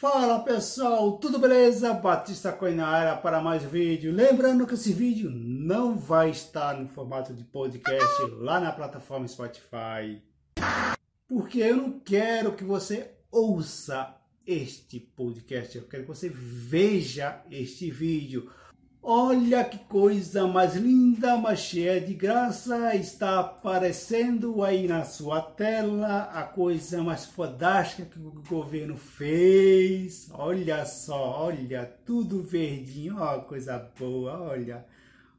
Fala pessoal, tudo beleza? Batista Coinara para mais vídeo. Lembrando que esse vídeo não vai estar no formato de podcast lá na plataforma Spotify. Porque eu não quero que você ouça este podcast, eu quero que você veja este vídeo. Olha que coisa mais linda, mais cheia de graça, está aparecendo aí na sua tela a coisa mais fodástica que o governo fez. Olha só, olha, tudo verdinho, ó, coisa boa, olha.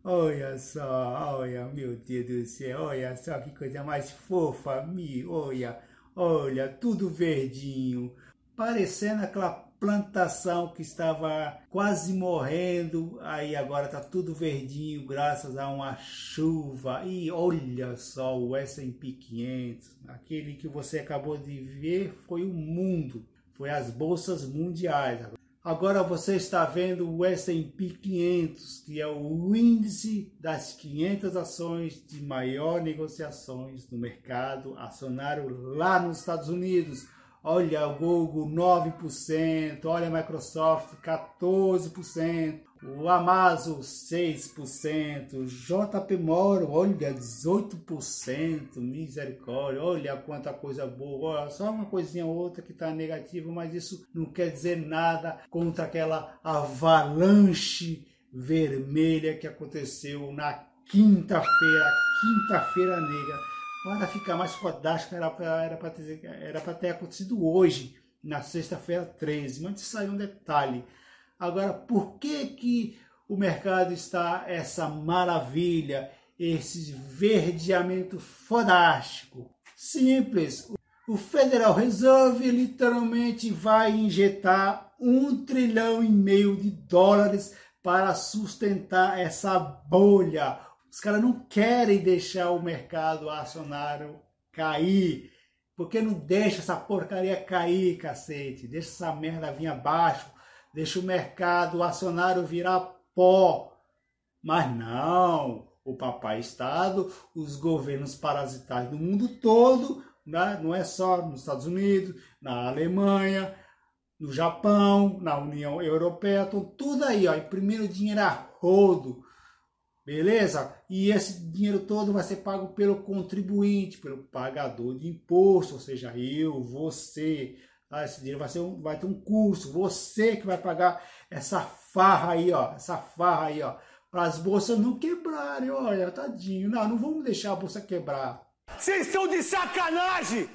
Olha só, olha, meu Deus do céu, olha só que coisa mais fofa, mi, olha, olha, tudo verdinho, parecendo aquela plantação que estava quase morrendo, aí agora está tudo verdinho graças a uma chuva. E olha só o S&P 500, aquele que você acabou de ver foi o mundo, foi as bolsas mundiais. Agora você está vendo o S&P 500, que é o índice das 500 ações de maior negociações no mercado acionário lá nos Estados Unidos Olha o Google 9%, olha a Microsoft 14%, o Amazon 6%, o JP Morgan, olha 18%, misericórdia, olha quanta coisa boa, olha, só uma coisinha ou outra que está negativa, mas isso não quer dizer nada contra aquela avalanche vermelha que aconteceu na quinta-feira, quinta-feira negra para ficar mais fodástico, era para era ter, ter acontecido hoje, na sexta-feira 13, mas isso aí um detalhe. Agora, por que, que o mercado está essa maravilha, esse verdeamento fodástico? Simples. O Federal Reserve literalmente vai injetar um trilhão e meio de dólares para sustentar essa bolha, os caras não querem deixar o mercado acionário cair. Porque não deixa essa porcaria cair, cacete. Deixa essa merda vir abaixo. Deixa o mercado acionário virar pó. Mas não. O papai Estado, os governos parasitais do mundo todo, né? não é só nos Estados Unidos, na Alemanha, no Japão, na União Europeia, estão tudo aí, ó, imprimindo dinheiro a rodo Beleza? E esse dinheiro todo vai ser pago pelo contribuinte, pelo pagador de imposto, ou seja, eu, você. Tá? Esse dinheiro vai, ser um, vai ter um custo, você que vai pagar essa farra aí, ó, essa farra aí, ó, para as bolsas não quebrarem, olha, tadinho. Não, não vamos deixar a bolsa quebrar. Vocês estão de sacanagem!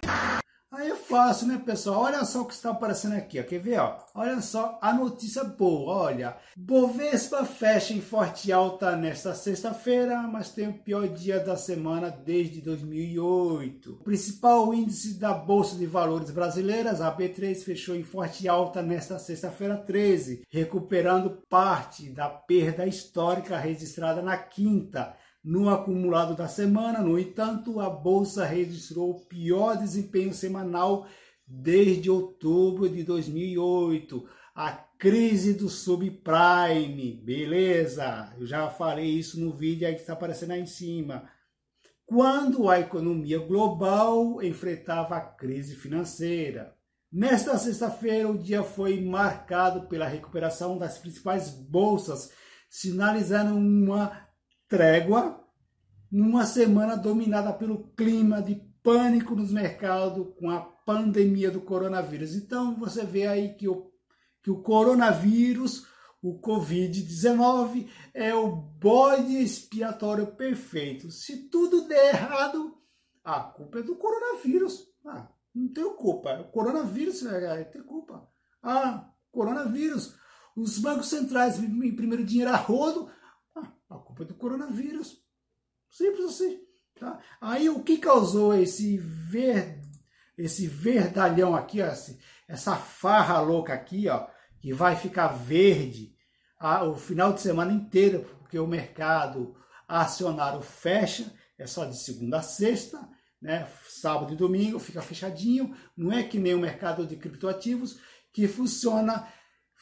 Aí é fácil, né, pessoal? Olha só o que está aparecendo aqui, ó. Quer ver, ó? Olha só a notícia boa, olha. Bovespa fecha em forte alta nesta sexta-feira, mas tem o pior dia da semana desde 2008. O principal índice da Bolsa de Valores brasileiras, a B3, fechou em forte alta nesta sexta-feira 13, recuperando parte da perda histórica registrada na quinta no acumulado da semana, no entanto, a bolsa registrou o pior desempenho semanal desde outubro de 2008. A crise do subprime, beleza? Eu já falei isso no vídeo aí que está aparecendo aí em cima. Quando a economia global enfrentava a crise financeira. Nesta sexta-feira, o dia foi marcado pela recuperação das principais bolsas, sinalizando uma trégua numa semana dominada pelo clima de pânico nos mercados com a pandemia do coronavírus. Então você vê aí que o, que o coronavírus, o Covid-19, é o bode expiatório perfeito. Se tudo der errado, a culpa é do coronavírus. Ah, não tenho culpa. O coronavírus é, tem culpa. Ah, coronavírus. Os bancos centrais imprimiram dinheiro a rodo a culpa é do coronavírus. Simples assim. Tá? Aí o que causou esse ver, esse verdalhão aqui, ó, essa farra louca aqui, ó, que vai ficar verde a, o final de semana inteiro, porque o mercado acionário fecha, é só de segunda a sexta, né? sábado e domingo fica fechadinho, não é que nem o mercado de criptoativos que funciona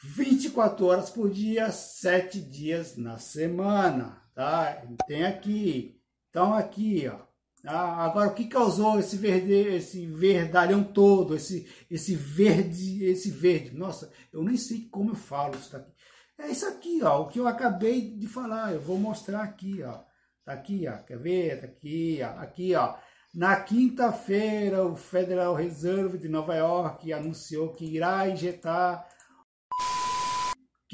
24 horas por dia, 7 dias na semana, tá? Tem aqui. Então aqui, ó, Ah, agora, o que causou esse verde, esse verdalhão todo, esse, esse verde, esse verde? Nossa, eu nem sei como eu falo isso daqui. É isso aqui, ó, o que eu acabei de falar. Eu vou mostrar aqui, ó. Tá aqui, ó. Quer ver? Tá aqui, ó. Aqui, ó. Na quinta-feira, o Federal Reserve de Nova York anunciou que irá injetar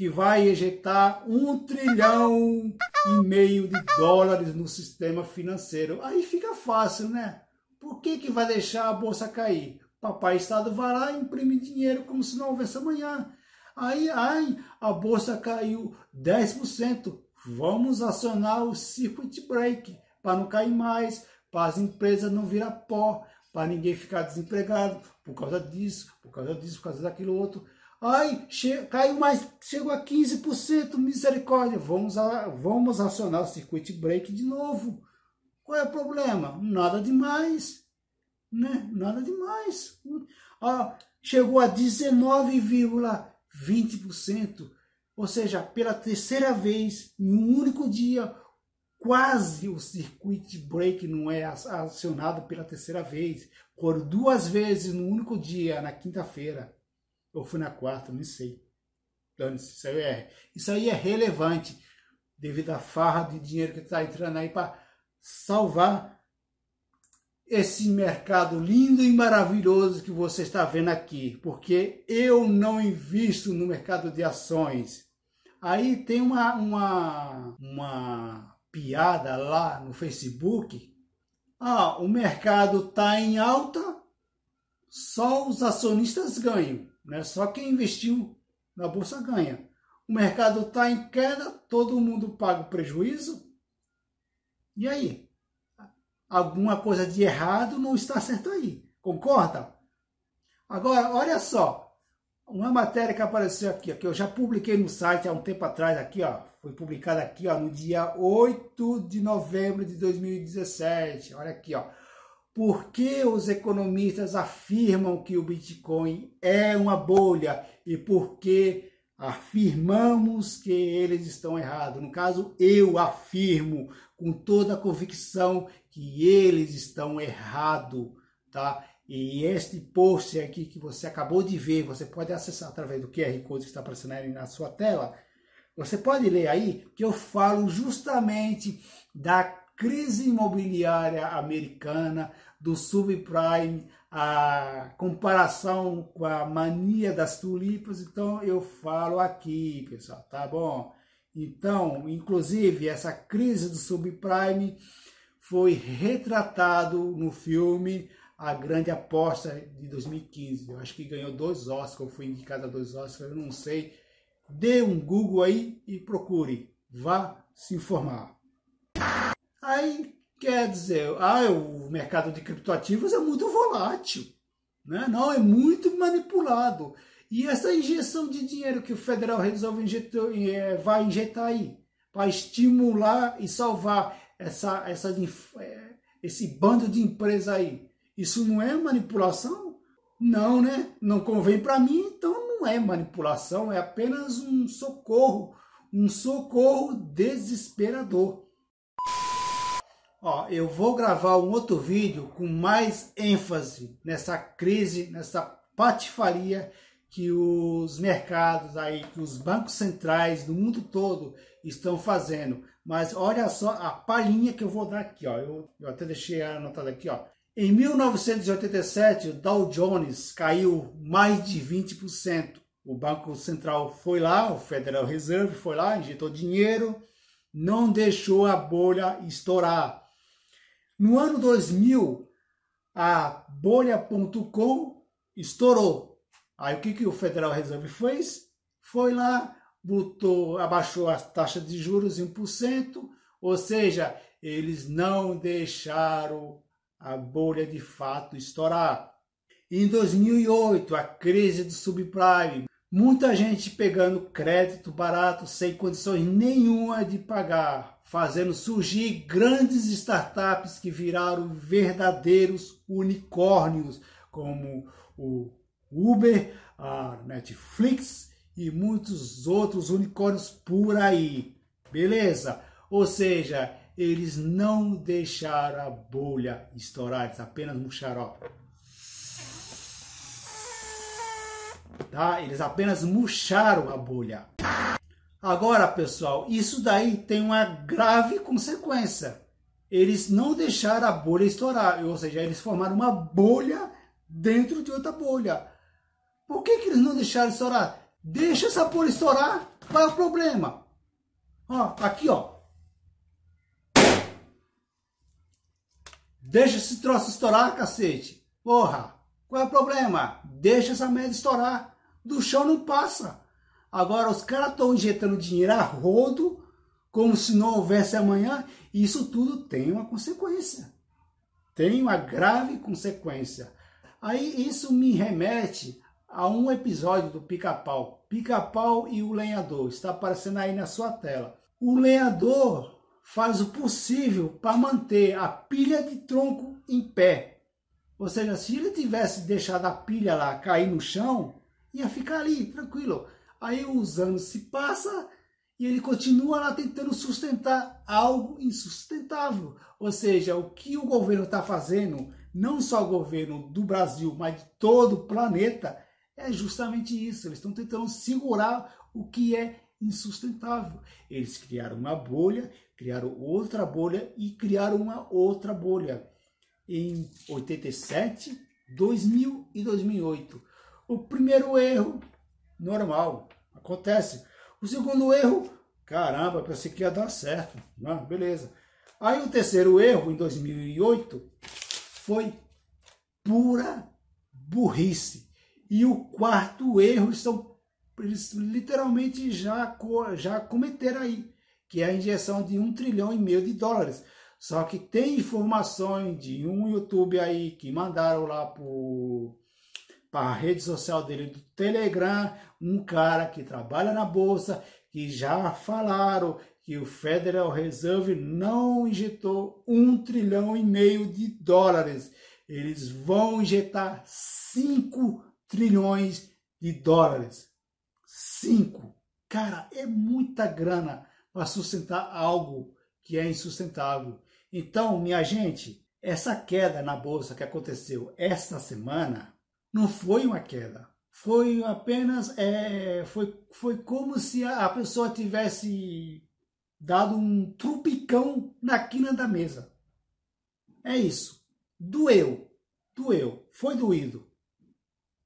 que vai injetar um trilhão e meio de dólares no sistema financeiro. Aí fica fácil, né? Por que, que vai deixar a bolsa cair? Papai Estado vai lá e imprime dinheiro como se não houvesse amanhã. Aí, ai, a bolsa caiu 10%. Vamos acionar o circuit break para não cair mais, para as empresas não virar pó, para ninguém ficar desempregado por causa disso, por causa disso, por causa daquilo outro. Ai, caiu mais, chegou a 15%, misericórdia. Vamos, a, vamos acionar o circuit break de novo. Qual é o problema? Nada demais. Né? Nada demais. Ah, chegou a 19,20%. Ou seja, pela terceira vez, em um único dia, quase o circuit break não é acionado pela terceira vez. Por duas vezes no único dia, na quinta-feira. Ou fui na quarta, não sei. Isso aí é, isso aí é relevante devido à farra de dinheiro que está entrando aí para salvar esse mercado lindo e maravilhoso que você está vendo aqui, porque eu não invisto no mercado de ações. Aí tem uma, uma, uma piada lá no Facebook. Ah, o mercado está em alta, só os acionistas ganham. Né? Só quem investiu na bolsa ganha. O mercado está em queda, todo mundo paga o prejuízo. E aí? Alguma coisa de errado não está certo aí. Concorda? Agora, olha só. Uma matéria que apareceu aqui, que eu já publiquei no site há um tempo atrás, aqui, ó, foi publicada aqui, ó, no dia 8 de novembro de 2017. Olha aqui, ó. Por que os economistas afirmam que o Bitcoin é uma bolha e por que afirmamos que eles estão errados? No caso, eu afirmo com toda a convicção que eles estão errados, tá? E este post aqui que você acabou de ver, você pode acessar através do QR Code que está aparecendo aí na sua tela. Você pode ler aí que eu falo justamente da crise imobiliária americana, do subprime, a comparação com a mania das tulipas, então eu falo aqui, pessoal, tá bom? Então, inclusive, essa crise do subprime foi retratado no filme A Grande Aposta de 2015. Eu acho que ganhou dois Oscars, foi indicado a dois Oscars, eu não sei. Dê um Google aí e procure, vá se informar. Aí quer dizer, ah, o mercado de criptoativos é muito volátil, né? não, é muito manipulado. E essa injeção de dinheiro que o Federal Reserve é, vai injetar aí, para estimular e salvar essa, essa, é, esse bando de empresas aí, isso não é manipulação? Não, né? Não convém para mim, então não é manipulação, é apenas um socorro, um socorro desesperador. Ó, eu vou gravar um outro vídeo com mais ênfase nessa crise, nessa patifaria que os mercados aí, que os bancos centrais do mundo todo estão fazendo. Mas olha só a palhinha que eu vou dar aqui, ó. Eu, eu até deixei anotado aqui, ó. Em 1987, o Dow Jones caiu mais de 20%. O Banco Central foi lá, o Federal Reserve foi lá, injetou dinheiro, não deixou a bolha estourar. No ano 2000, a bolha.com estourou. Aí o que, que o Federal Reserve fez? Foi lá, botou, abaixou a taxa de juros em 1%, ou seja, eles não deixaram a bolha de fato estourar. Em 2008, a crise do subprime, muita gente pegando crédito barato sem condições nenhuma de pagar fazendo surgir grandes startups que viraram verdadeiros unicórnios, como o Uber, a Netflix e muitos outros unicórnios por aí. Beleza? Ou seja, eles não deixaram a bolha estourar, eles apenas murcharam. Tá? Eles apenas murcharam a bolha. Agora, pessoal, isso daí tem uma grave consequência. Eles não deixaram a bolha estourar, ou seja, eles formaram uma bolha dentro de outra bolha. Por que, que eles não deixaram estourar? Deixa essa bolha estourar, qual é o problema? Ó, aqui, ó. Deixa esse troço estourar, cacete. Porra, qual é o problema? Deixa essa merda estourar. Do chão não passa. Agora os caras estão injetando dinheiro a rodo, como se não houvesse amanhã. E isso tudo tem uma consequência. Tem uma grave consequência. Aí isso me remete a um episódio do Pica-Pau. Pica-Pau e o lenhador. Está aparecendo aí na sua tela. O lenhador faz o possível para manter a pilha de tronco em pé. Ou seja, se ele tivesse deixado a pilha lá cair no chão, ia ficar ali, tranquilo. Aí os anos se passam e ele continua lá tentando sustentar algo insustentável. Ou seja, o que o governo está fazendo, não só o governo do Brasil, mas de todo o planeta, é justamente isso. Eles estão tentando segurar o que é insustentável. Eles criaram uma bolha, criaram outra bolha e criaram uma outra bolha. Em 87, 2000 e 2008. O primeiro erro, normal, acontece. O segundo erro, caramba, pensei que ia dar certo. Ah, beleza. Aí o terceiro erro, em 2008, foi pura burrice. E o quarto erro são eles literalmente já, já cometeram aí, que é a injeção de um trilhão e meio de dólares. Só que tem informações de um YouTube aí que mandaram lá para a rede social dele do Telegram, um cara que trabalha na bolsa, que já falaram que o Federal Reserve não injetou um trilhão e meio de dólares. Eles vão injetar 5 trilhões de dólares. Cinco. Cara, é muita grana para sustentar algo que é insustentável. Então, minha gente, essa queda na bolsa que aconteceu esta semana não foi uma queda. Foi apenas. É, foi, foi como se a pessoa tivesse dado um trupicão na quina da mesa. É isso. Doeu. Doeu. Foi doído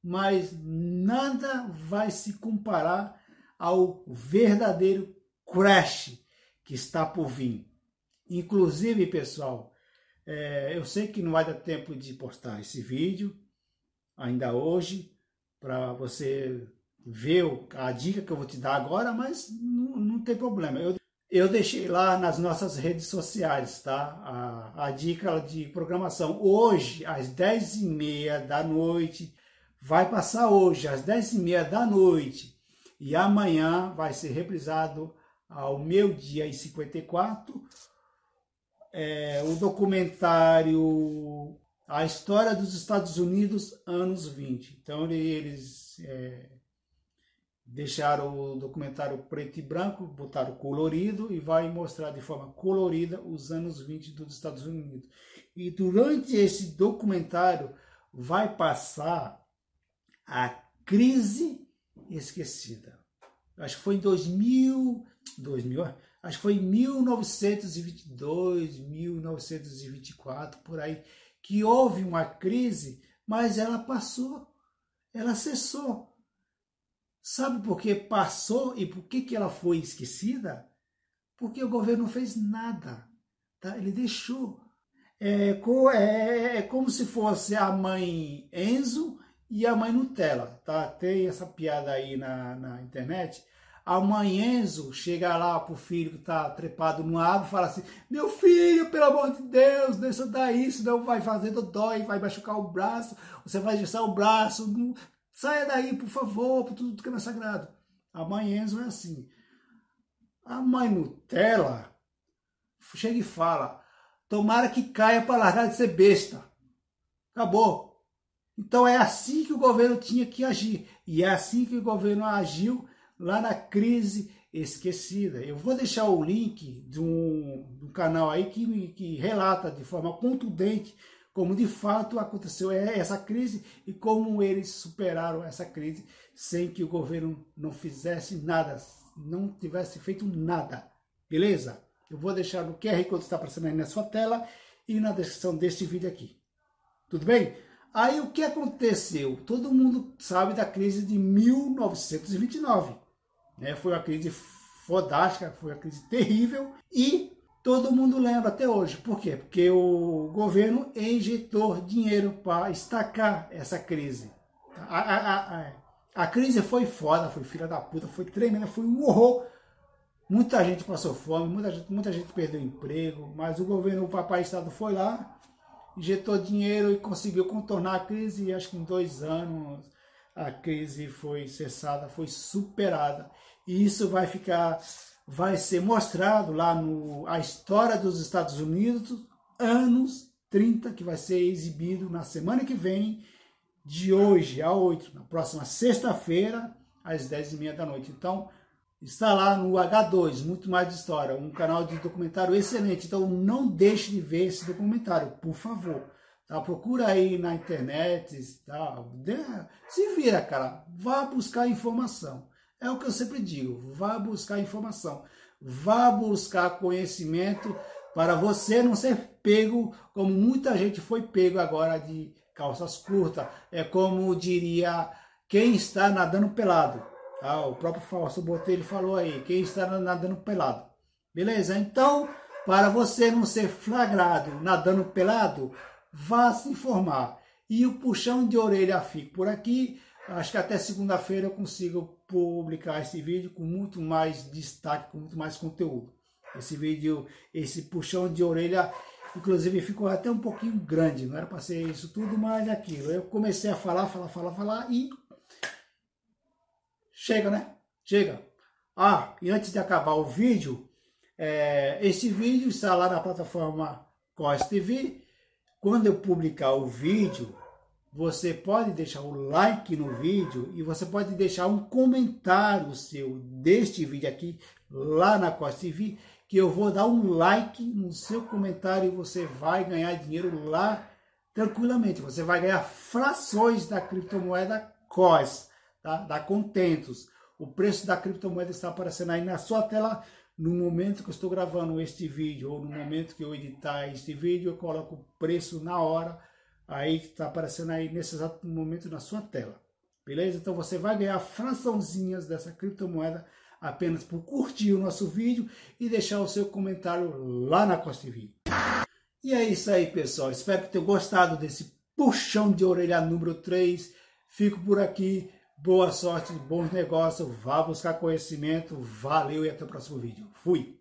mas nada vai se comparar ao verdadeiro crash que está por vir. Inclusive, pessoal, é, eu sei que não vai dar tempo de postar esse vídeo ainda hoje para você ver a dica que eu vou te dar agora, mas não, não tem problema. Eu, eu deixei lá nas nossas redes sociais, tá? A, a dica de programação. Hoje, às 10h30 da noite, vai passar hoje às 10h30 da noite e amanhã vai ser reprisado ao meio-dia e 54 é, o documentário A História dos Estados Unidos, anos 20. Então eles é, deixaram o documentário preto e branco, botaram colorido e vai mostrar de forma colorida os anos 20 dos Estados Unidos. E durante esse documentário vai passar a Crise Esquecida. Acho que foi em 2000, 2000, acho que foi em 1922, 1924, por aí, que houve uma crise, mas ela passou, ela cessou. Sabe por que passou e por que, que ela foi esquecida? Porque o governo não fez nada, tá? ele deixou. É, é, é como se fosse a mãe Enzo e a mãe Nutella, tá? Tem essa piada aí na, na internet. A mãe Enzo chega lá pro filho que tá trepado no árvore e fala assim: Meu filho, pelo amor de Deus, deixa daí, senão vai fazer dói, vai machucar o braço, você vai gestar o braço, não... saia daí, por favor, por tudo que é sagrado. A mãe Enzo é assim. A mãe Nutella chega e fala: Tomara que caia para largar de ser besta. Acabou. Então é assim que o governo tinha que agir. E é assim que o governo agiu lá na crise esquecida. Eu vou deixar o link de um, de um canal aí que, que relata de forma contundente como de fato aconteceu essa crise e como eles superaram essa crise sem que o governo não fizesse nada, não tivesse feito nada. Beleza? Eu vou deixar no QR Code está aparecendo aí na sua tela e na descrição deste vídeo aqui. Tudo bem? Aí o que aconteceu? Todo mundo sabe da crise de 1929. Né? Foi uma crise fodástica, foi uma crise terrível e todo mundo lembra até hoje. Por quê? Porque o governo injetou dinheiro para estacar essa crise. A, a, a, a, crise foi foda, foi filha da puta, foi tremenda, foi um horror. Muita gente passou fome, muita gente, muita gente perdeu emprego, mas o governo, o papai Estado foi lá, injetou dinheiro e conseguiu contornar a crise. Acho que em dois anos a crise foi cessada, foi superada. E isso vai ficar vai ser mostrado lá no a história dos Estados Unidos, anos 30, que vai ser exibido na semana que vem, de hoje a 8, na próxima sexta-feira, às 10h30 da noite. Então, está lá no H2, muito mais de história, um canal de documentário excelente. Então, não deixe de ver esse documentário, por favor. Tá? Procura aí na internet, tá? se vira, cara, vá buscar informação. É o que eu sempre digo: vá buscar informação, vá buscar conhecimento para você não ser pego como muita gente foi pego agora de calças curtas. É como diria quem está nadando pelado. Tá? O próprio Fausto Botelho falou aí: quem está nadando pelado. Beleza? Então, para você não ser flagrado nadando pelado, vá se informar. E o puxão de orelha fica por aqui. Acho que até segunda-feira eu consigo publicar esse vídeo com muito mais destaque, com muito mais conteúdo. Esse vídeo, esse puxão de orelha, inclusive ficou até um pouquinho grande, não era para ser isso tudo, mas é aquilo. Eu comecei a falar, falar, falar, falar e chega, né? Chega. Ah, e antes de acabar o vídeo, é, esse vídeo está lá na plataforma Cos TV. Quando eu publicar o vídeo, você pode deixar o like no vídeo e você pode deixar um comentário seu deste vídeo aqui lá na Costa TV, que eu vou dar um like no seu comentário e você vai ganhar dinheiro lá tranquilamente. Você vai ganhar frações da criptomoeda COS, tá? da Contentos. O preço da criptomoeda está aparecendo aí na sua tela no momento que eu estou gravando este vídeo ou no momento que eu editar este vídeo, eu coloco o preço na hora aí que está aparecendo aí nesse exato momento na sua tela. Beleza? Então você vai ganhar fraçãozinhas dessa criptomoeda apenas por curtir o nosso vídeo e deixar o seu comentário lá na Costa TV. E é isso aí, pessoal. Espero que tenham gostado desse puxão de orelha número 3. Fico por aqui. Boa sorte, bons negócios. Vá buscar conhecimento. Valeu e até o próximo vídeo. Fui!